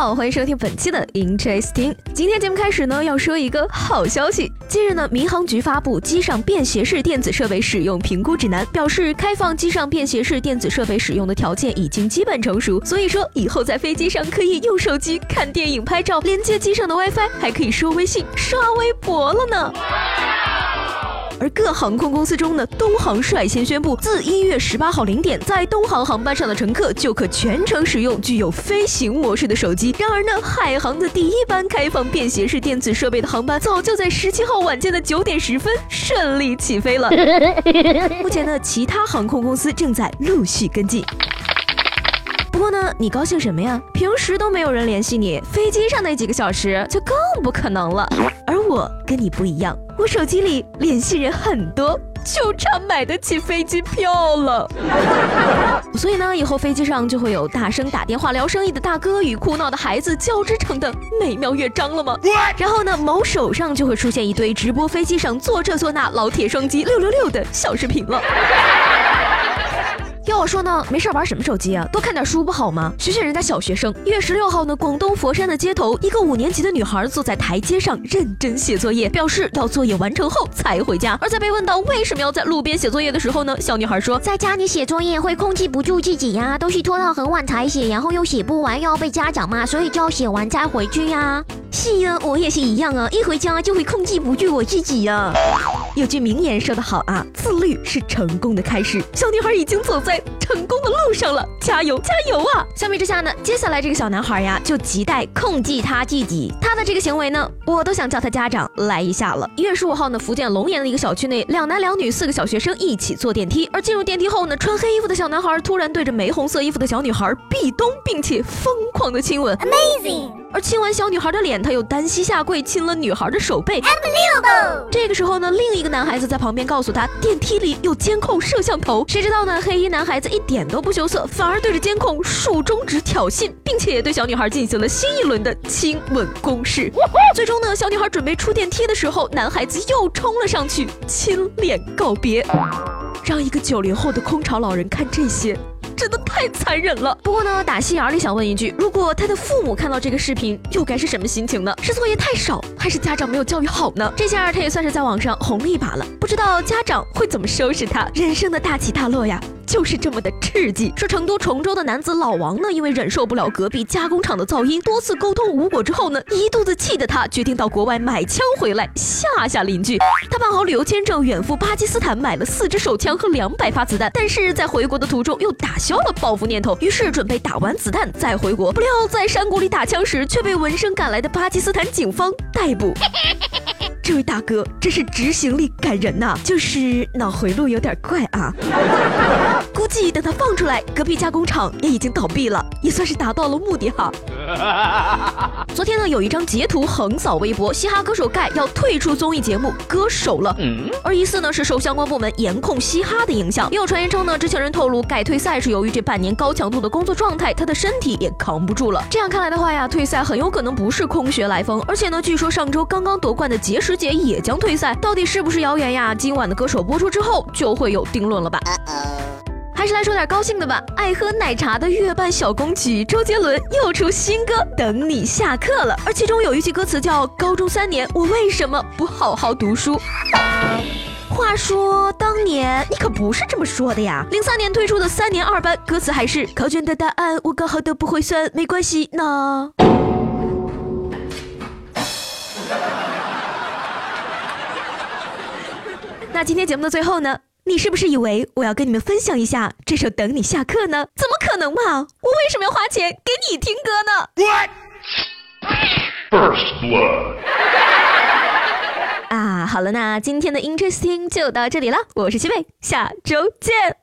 好，欢迎收听本期的 Interesting。今天节目开始呢，要说一个好消息。近日呢，民航局发布机上便携式电子设备使用评估指南，表示开放机上便携式电子设备使用的条件已经基本成熟，所以说以后在飞机上可以用手机看电影、拍照，连接机上的 WiFi，还可以收微信、刷微博了呢。而各航空公司中呢，东航率先宣布，自一月十八号零点，在东航航班上的乘客就可全程使用具有飞行模式的手机。然而呢，海航的第一班开放便携式电子设备的航班，早就在十七号晚间的九点十分顺利起飞了。目前呢，其他航空公司正在陆续跟进。不过呢，你高兴什么呀？平时都没有人联系你，飞机上那几个小时就更不可能了。而我跟你不一样。我手机里联系人很多，就差买得起飞机票了。所以呢，以后飞机上就会有大声打电话聊生意的大哥与哭闹的孩子交织成的美妙乐章了吗？然后呢，某手上就会出现一堆直播飞机上坐这坐那老铁双击六六六的小视频了。要我说呢，没事玩什么手机啊？多看点书不好吗？学学人家小学生。一月十六号呢，广东佛山的街头，一个五年级的女孩坐在台阶上认真写作业，表示要作业完成后才回家。而在被问到为什么要在路边写作业的时候呢，小女孩说，在家里写作业会控制不住自己呀，都是拖到很晚才写，然后又写不完，又要被家长骂，所以就要写完再回去呀。是呀，我也是一样啊，一回家就会控制不住我自己呀。有句名言说得好啊，自律是成功的开始。小女孩已经走在成功的路上了，加油加油啊！相比之下呢，接下来这个小男孩呀，就亟待控制他自己。他的这个行为呢，我都想叫他家长来一下了。一月十五号呢，福建龙岩的一个小区内，两男两女四个小学生一起坐电梯，而进入电梯后呢，穿黑衣服的小男孩突然对着玫红色衣服的小女孩壁咚，并且疯狂的亲吻，Amazing。而亲完小女孩的脸，他又单膝下跪亲了女孩的手背。这个时候呢，另一个男孩子在旁边告诉他，电梯里有监控摄像头。谁知道呢？黑衣男孩子一点都不羞涩，反而对着监控竖中指挑衅，并且也对小女孩进行了新一轮的亲吻攻势。最终呢，小女孩准备出电梯的时候，男孩子又冲了上去亲脸告别，让一个九零后的空巢老人看这些。太残忍了。不过呢，打心眼里想问一句：如果他的父母看到这个视频，又该是什么心情呢？是作业太少，还是家长没有教育好呢？这下他也算是在网上红了一把了。不知道家长会怎么收拾他？人生的大起大落呀。就是这么的刺激。说成都崇州的男子老王呢，因为忍受不了隔壁加工厂的噪音，多次沟通无果之后呢，一肚子气的他决定到国外买枪回来吓吓邻居。他办好旅游签证，远赴巴基斯坦买了四支手枪和两百发子弹，但是在回国的途中又打消了报复念头，于是准备打完子弹再回国。不料在山谷里打枪时，却被闻声赶来的巴基斯坦警方逮捕。这位大哥真是执行力感人呐，就是脑回路有点怪啊。估计等他放出来，隔壁加工厂也已经倒闭了，也算是达到了目的哈。昨天呢，有一张截图横扫微博，嘻哈歌手盖要退出综艺节目《歌手》了，而疑似呢是受相关部门严控嘻哈的影响。也有传言称呢，知情人透露盖退赛是由于这半年高强度的工作状态，他的身体也扛不住了。这样看来的话呀，退赛很有可能不是空穴来风，而且呢，据说上周刚刚夺冠的结石姐也将退赛，到底是不是谣言呀？今晚的歌手播出之后就会有定论了吧。还是来说点高兴的吧。爱喝奶茶的月半小公举周杰伦又出新歌《等你下课》了，而其中有一句歌词叫“高中三年，我为什么不好好读书？”话说当年你可不是这么说的呀。零三年推出的三年二班，歌词还是考卷的答案我刚好都不会算，没关系呢。那今天节目的最后呢？你是不是以为我要跟你们分享一下这首《等你下课》呢？怎么可能嘛！我为什么要花钱给你听歌呢？First blood。啊，好了，那今天的 Interesting 就到这里了。我是西贝，下周见。